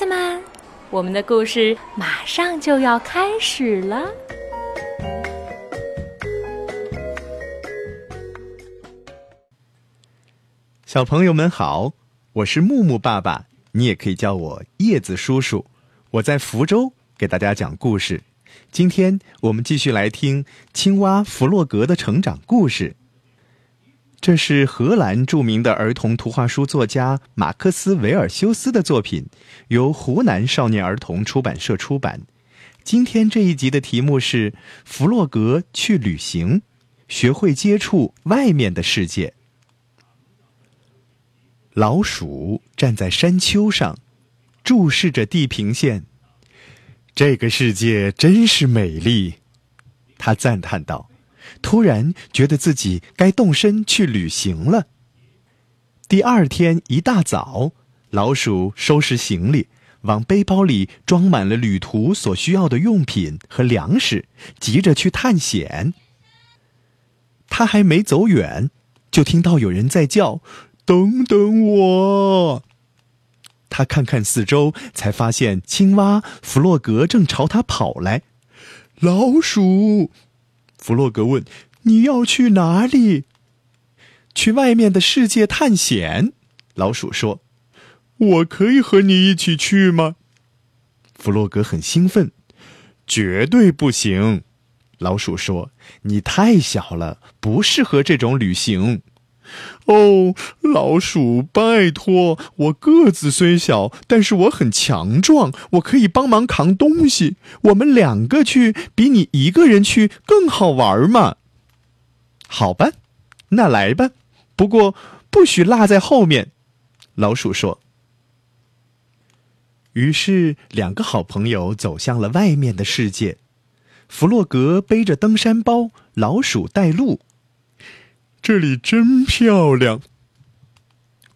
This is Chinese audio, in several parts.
子们，我们的故事马上就要开始了。小朋友们好，我是木木爸爸，你也可以叫我叶子叔叔。我在福州给大家讲故事。今天我们继续来听青蛙弗洛格的成长故事。这是荷兰著名的儿童图画书作家马克思·维尔修斯的作品，由湖南少年儿童出版社出版。今天这一集的题目是“弗洛格去旅行，学会接触外面的世界”。老鼠站在山丘上，注视着地平线。这个世界真是美丽，他赞叹道。突然觉得自己该动身去旅行了。第二天一大早，老鼠收拾行李，往背包里装满了旅途所需要的用品和粮食，急着去探险。他还没走远，就听到有人在叫。等等我！他看看四周，才发现青蛙弗洛格正朝他跑来。老鼠，弗洛格问：“你要去哪里？”“去外面的世界探险。”老鼠说。“我可以和你一起去吗？”弗洛格很兴奋。“绝对不行！”老鼠说，“你太小了，不适合这种旅行。”哦，老鼠，拜托！我个子虽小，但是我很强壮，我可以帮忙扛东西。我们两个去，比你一个人去更好玩嘛。好吧，那来吧。不过不许落在后面。老鼠说。于是，两个好朋友走向了外面的世界。弗洛格背着登山包，老鼠带路。这里真漂亮。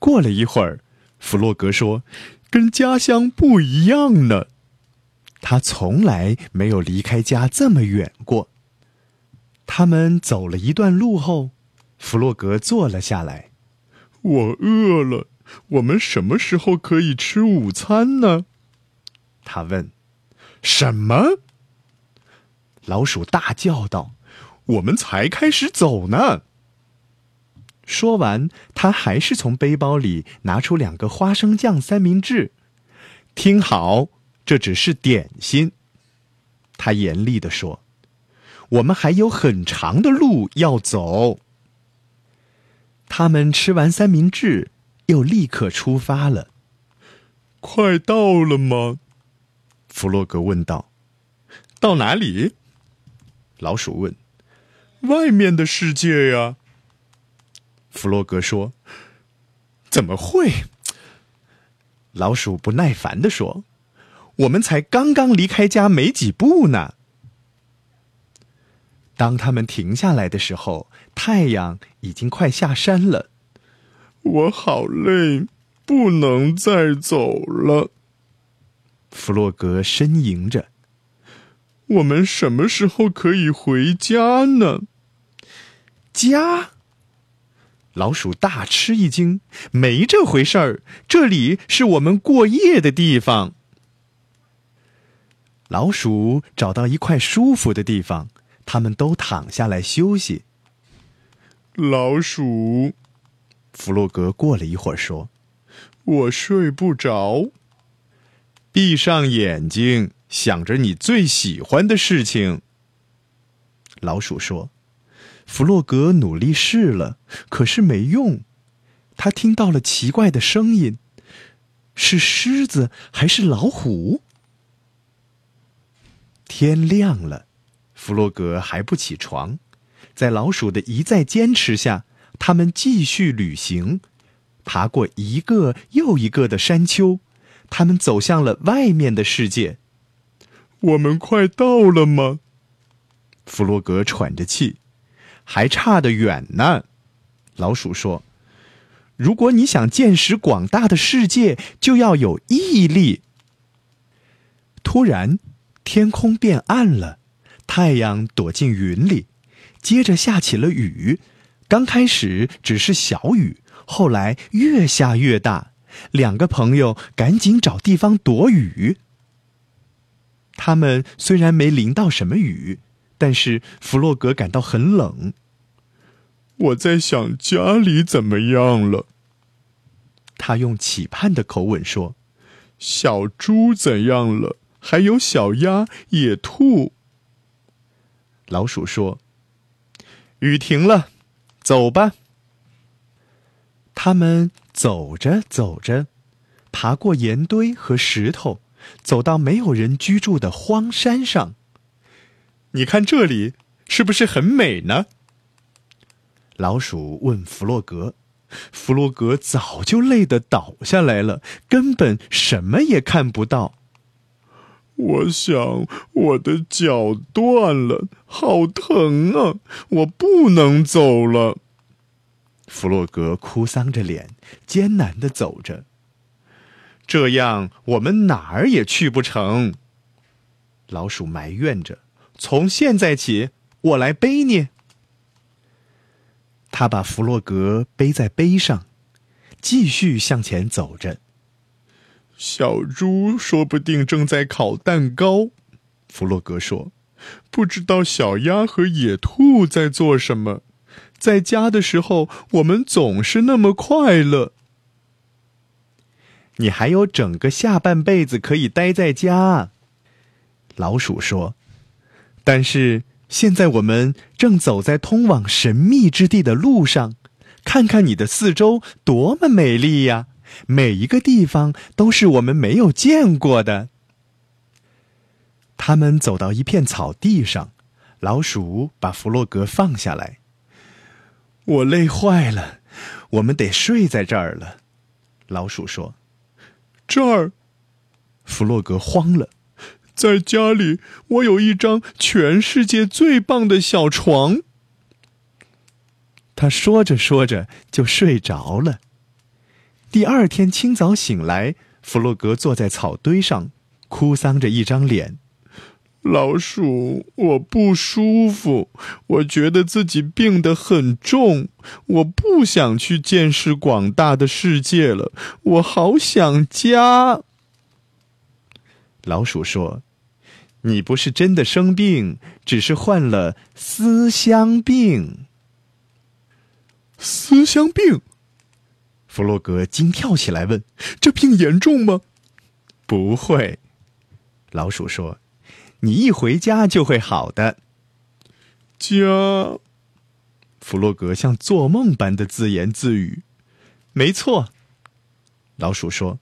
过了一会儿，弗洛格说：“跟家乡不一样呢。他从来没有离开家这么远过。”他们走了一段路后，弗洛格坐了下来。“我饿了，我们什么时候可以吃午餐呢？”他问。“什么？”老鼠大叫道，“我们才开始走呢。”说完，他还是从背包里拿出两个花生酱三明治。听好，这只是点心。他严厉地说：“我们还有很长的路要走。”他们吃完三明治，又立刻出发了。快到了吗？弗洛格问道。“到哪里？”老鼠问。“外面的世界呀。”弗洛格说：“怎么会？”老鼠不耐烦地说：“我们才刚刚离开家没几步呢。”当他们停下来的时候，太阳已经快下山了。我好累，不能再走了。弗洛格呻吟着：“我们什么时候可以回家呢？”家。老鼠大吃一惊，没这回事儿，这里是我们过夜的地方。老鼠找到一块舒服的地方，他们都躺下来休息。老鼠，弗洛格过了一会儿说：“我睡不着。”闭上眼睛，想着你最喜欢的事情。老鼠说。弗洛格努力试了，可是没用。他听到了奇怪的声音，是狮子还是老虎？天亮了，弗洛格还不起床。在老鼠的一再坚持下，他们继续旅行，爬过一个又一个的山丘。他们走向了外面的世界。我们快到了吗？弗洛格喘着气。还差得远呢，老鼠说：“如果你想见识广大的世界，就要有毅力。”突然，天空变暗了，太阳躲进云里，接着下起了雨。刚开始只是小雨，后来越下越大，两个朋友赶紧找地方躲雨。他们虽然没淋到什么雨，但是弗洛格感到很冷。我在想家里怎么样了。他用期盼的口吻说：“小猪怎样了？还有小鸭、野兔。”老鼠说：“雨停了，走吧。”他们走着走着，爬过岩堆和石头，走到没有人居住的荒山上。你看这里是不是很美呢？老鼠问弗洛格。弗洛格早就累得倒下来了，根本什么也看不到。我想我的脚断了，好疼啊！我不能走了。弗洛格哭丧着脸，艰难的走着。这样我们哪儿也去不成。老鼠埋怨着：“从现在起，我来背你。”他把弗洛格背在背上，继续向前走着。小猪说不定正在烤蛋糕，弗洛格说：“不知道小鸭和野兔在做什么。在家的时候，我们总是那么快乐。”你还有整个下半辈子可以待在家，老鼠说。但是现在我们正走在通往神秘之地的路上，看看你的四周多么美丽呀！每一个地方都是我们没有见过的。他们走到一片草地上，老鼠把弗洛格放下来。我累坏了，我们得睡在这儿了。老鼠说：“这儿。”弗洛格慌了，在家里我有一张全世界最棒的小床。他说着说着就睡着了。第二天清早醒来，弗洛格坐在草堆上，哭丧着一张脸。老鼠，我不舒服，我觉得自己病得很重，我不想去见识广大的世界了，我好想家。老鼠说：“你不是真的生病，只是患了思乡病。”思乡病。弗洛格惊跳起来，问：“这病严重吗？”“不会。”老鼠说，“你一回家就会好的。”家。弗洛格像做梦般的自言自语。“没错。”老鼠说，“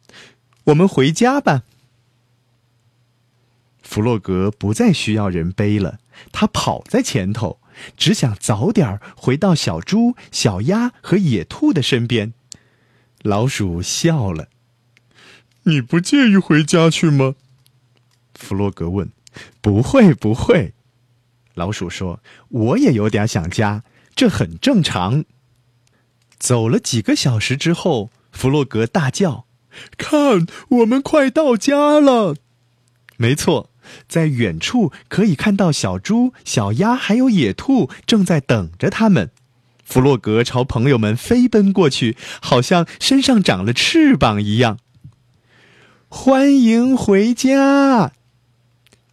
我们回家吧。”弗洛格不再需要人背了，他跑在前头，只想早点回到小猪、小鸭和野兔的身边。老鼠笑了。“你不介意回家去吗？”弗洛格问。“不会，不会。”老鼠说，“我也有点想家，这很正常。”走了几个小时之后，弗洛格大叫：“看，我们快到家了！”没错，在远处可以看到小猪、小鸭还有野兔正在等着他们。弗洛格朝朋友们飞奔过去，好像身上长了翅膀一样。欢迎回家！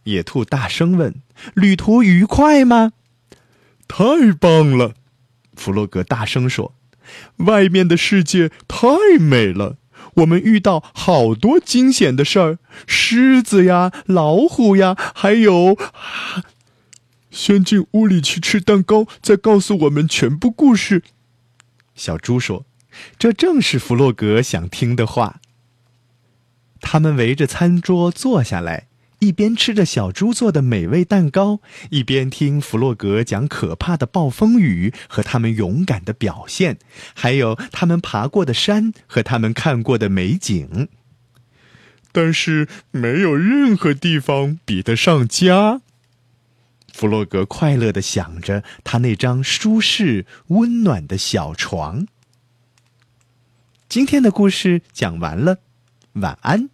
野兔大声问：“旅途愉快吗？”“太棒了！”弗洛格大声说，“外面的世界太美了，我们遇到好多惊险的事儿，狮子呀，老虎呀，还有……”先进屋里去吃蛋糕，再告诉我们全部故事。小猪说：“这正是弗洛格想听的话。”他们围着餐桌坐下来，一边吃着小猪做的美味蛋糕，一边听弗洛格讲可怕的暴风雨和他们勇敢的表现，还有他们爬过的山和他们看过的美景。但是，没有任何地方比得上家。弗洛格快乐的想着他那张舒适温暖的小床。今天的故事讲完了，晚安。